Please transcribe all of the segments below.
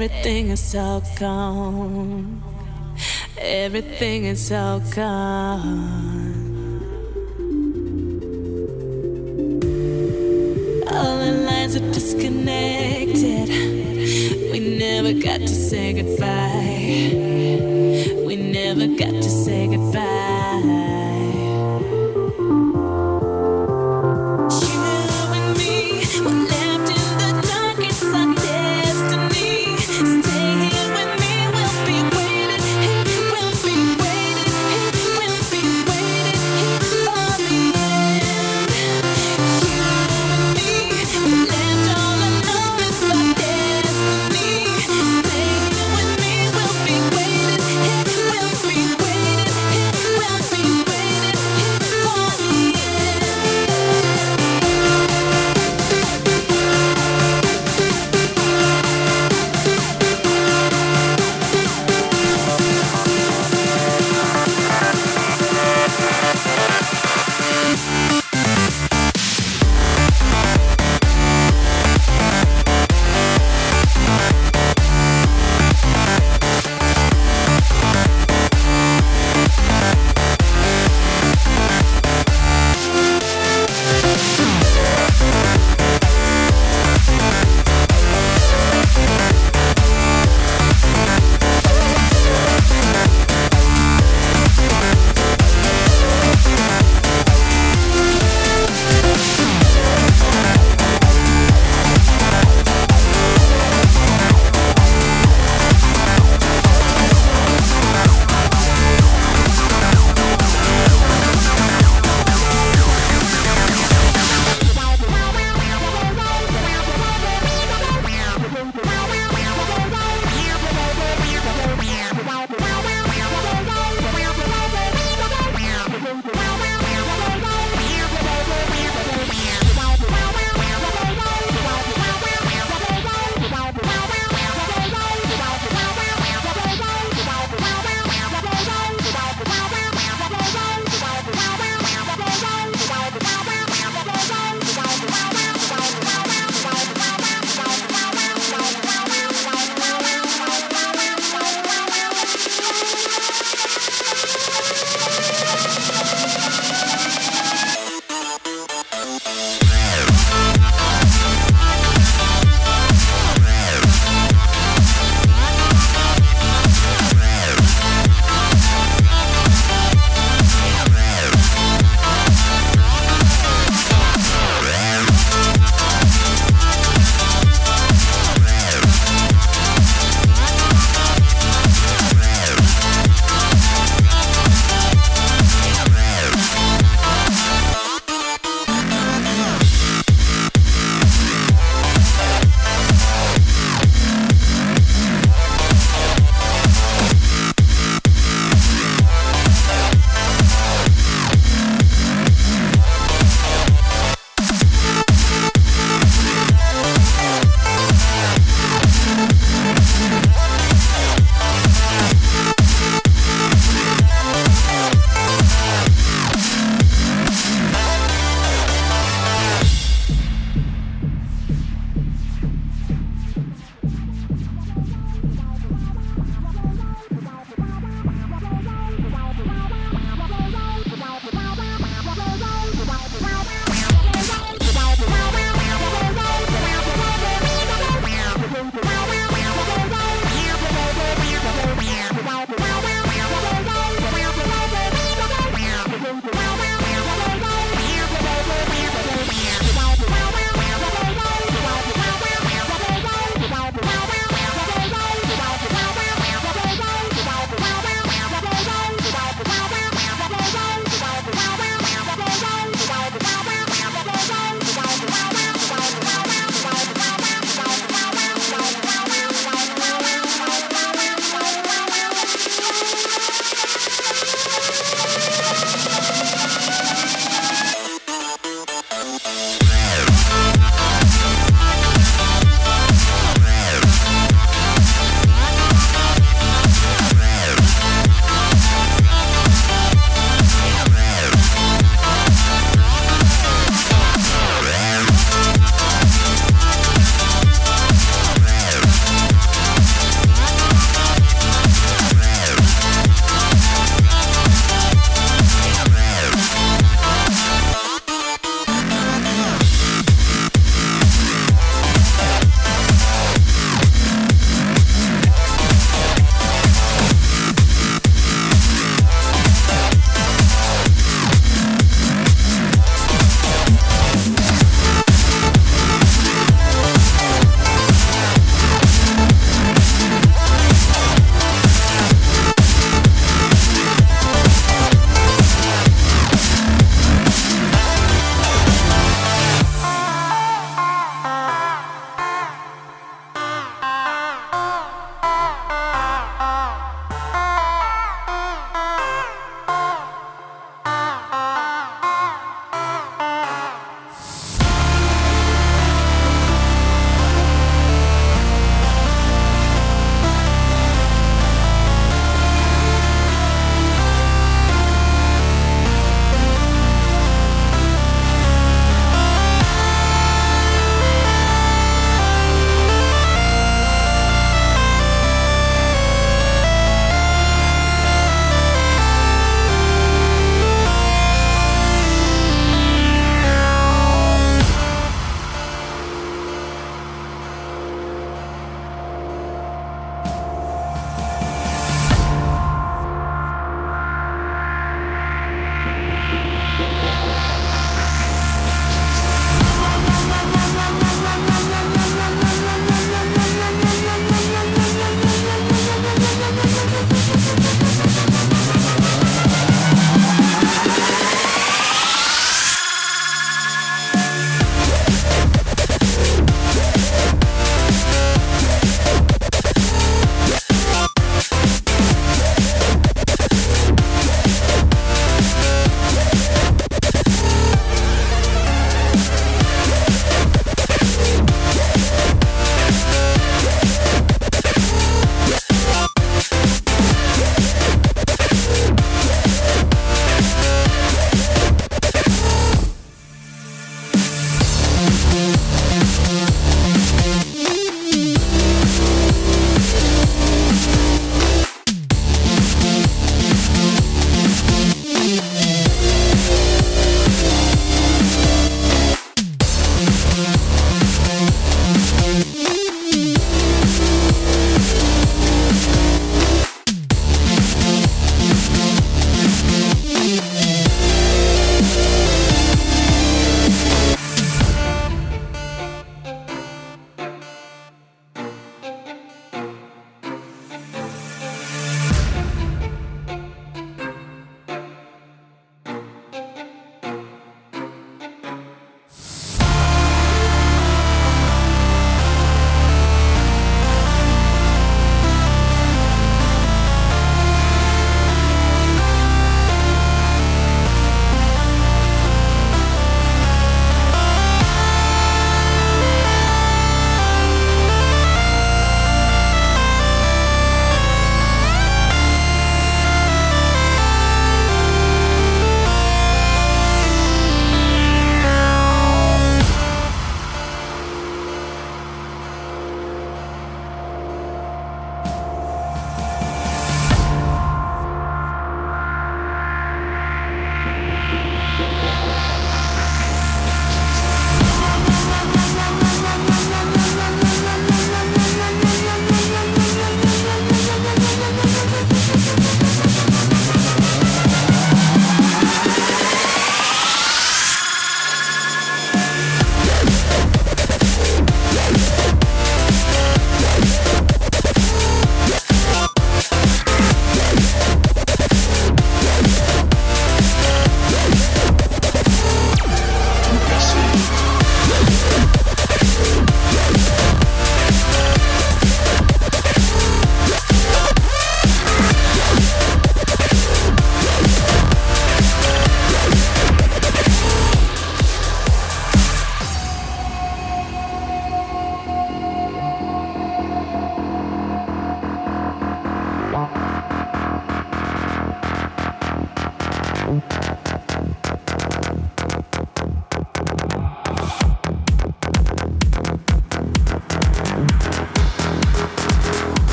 Everything is so gone. Everything is so gone. All the lines are disconnected. We never got to say goodbye.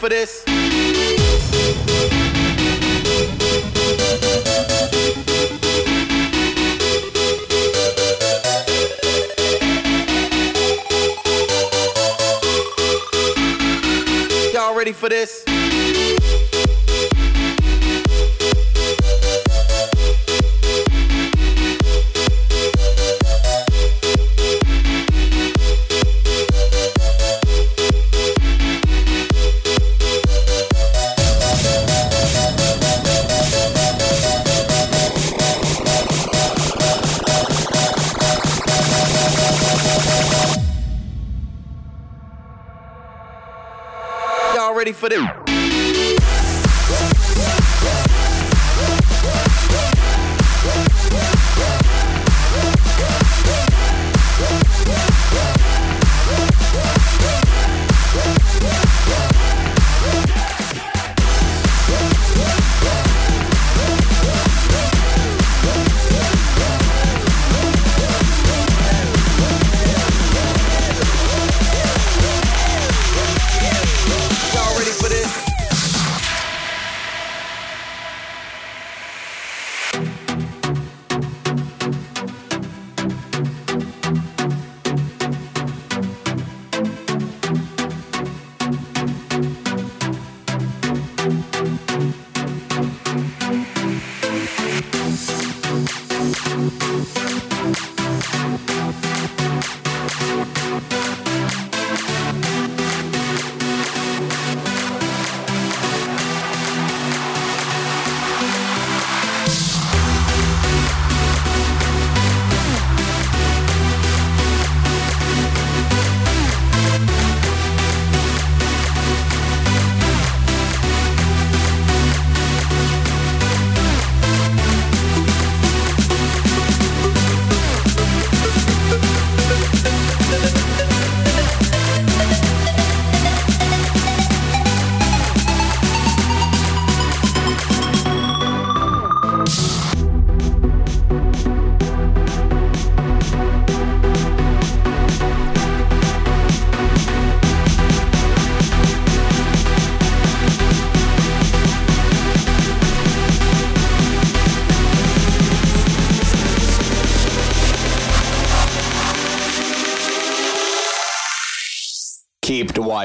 For this?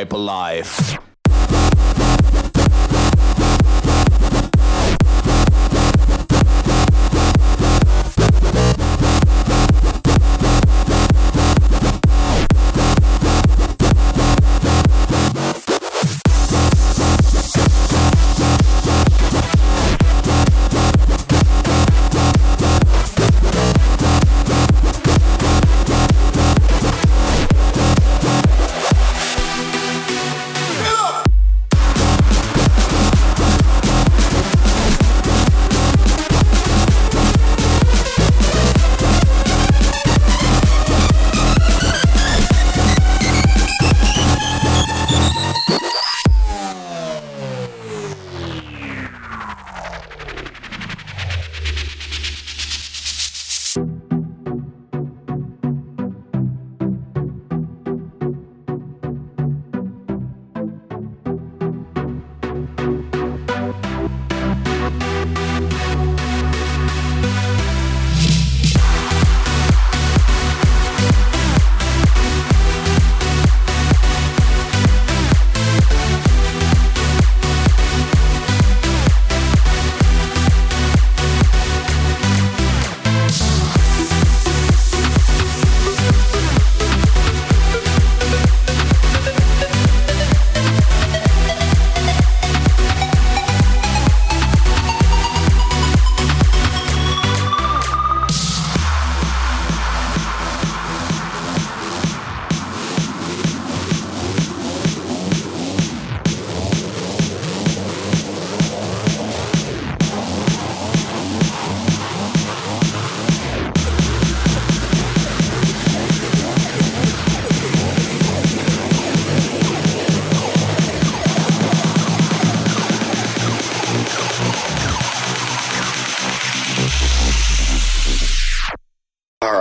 The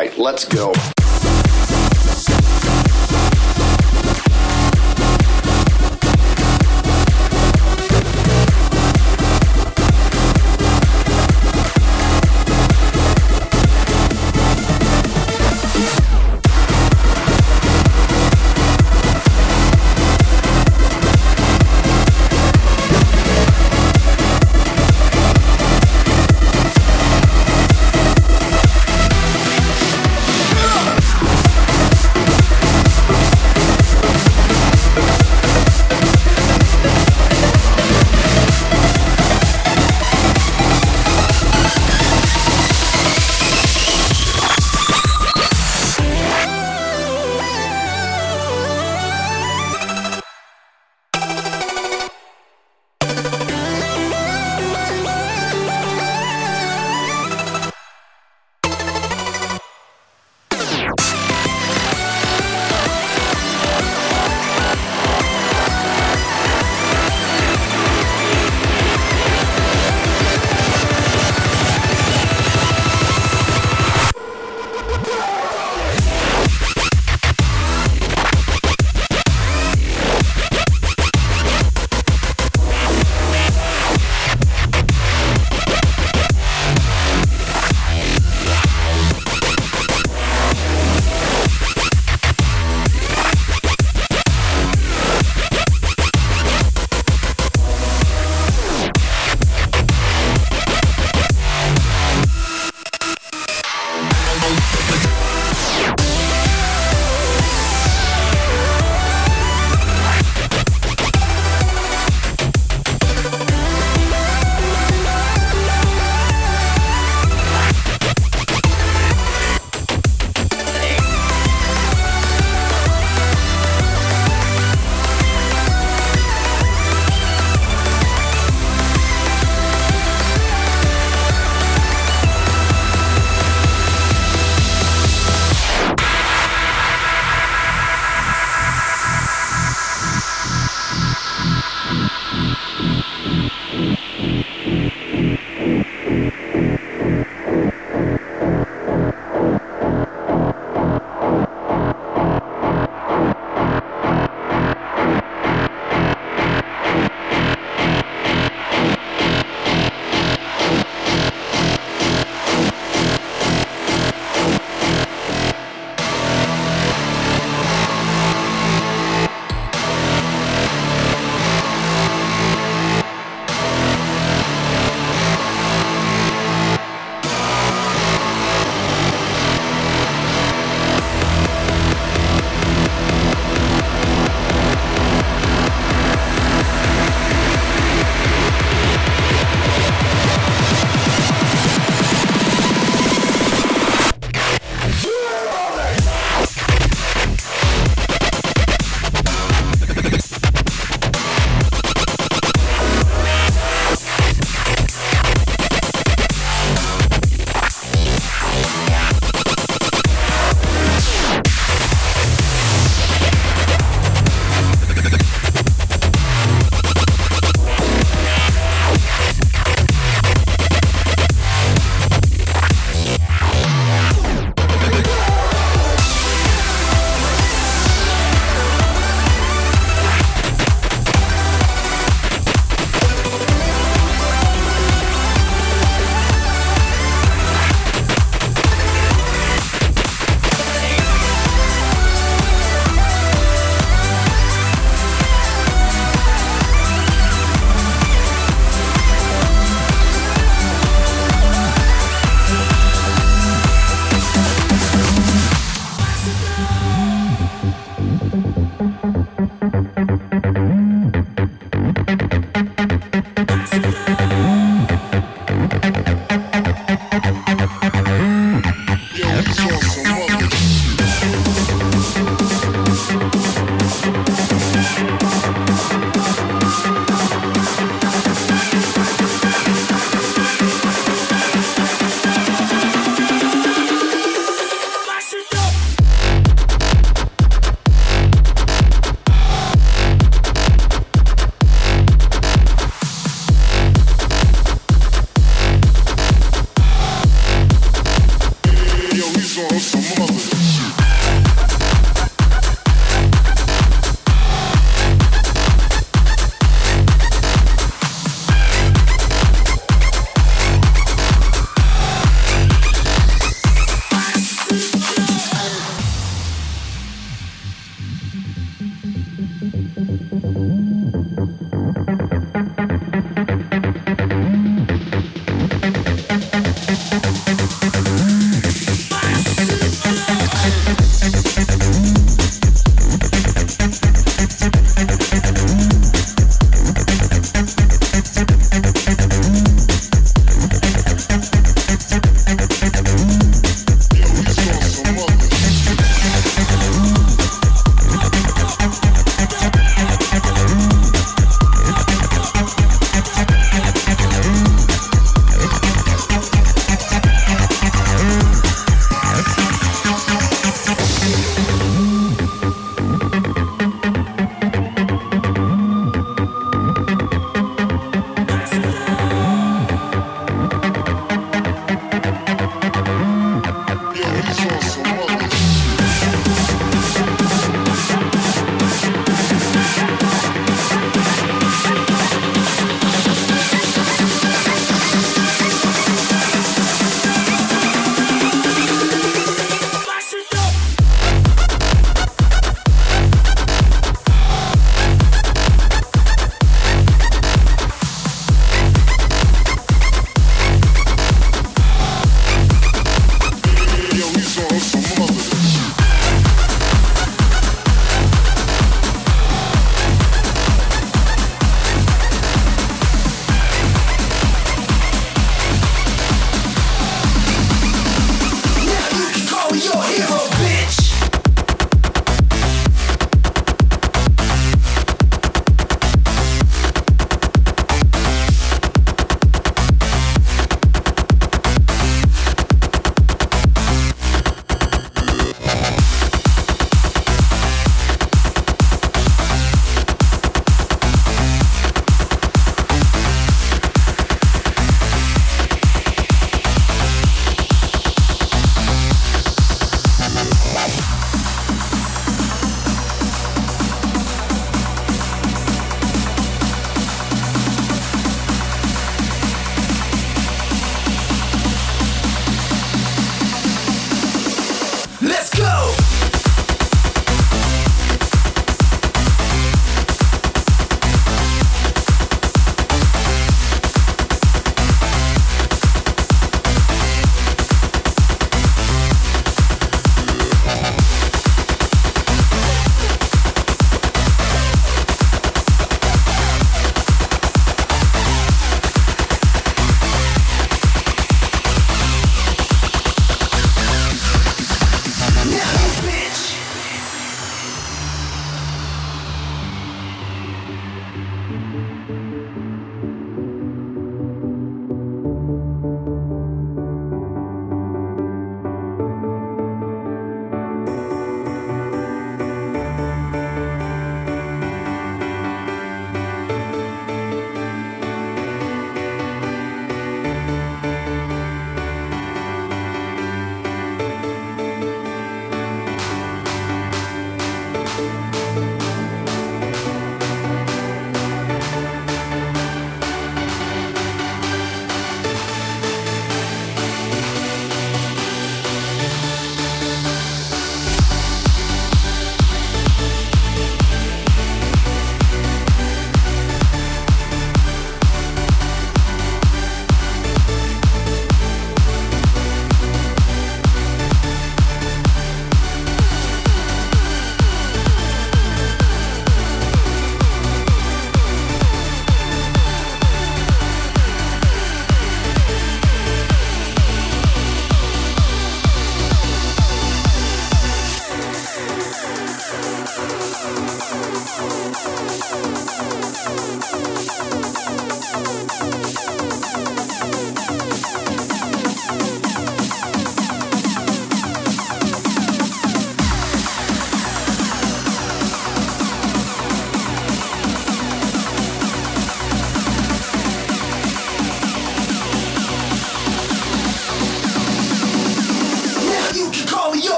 right, let's go.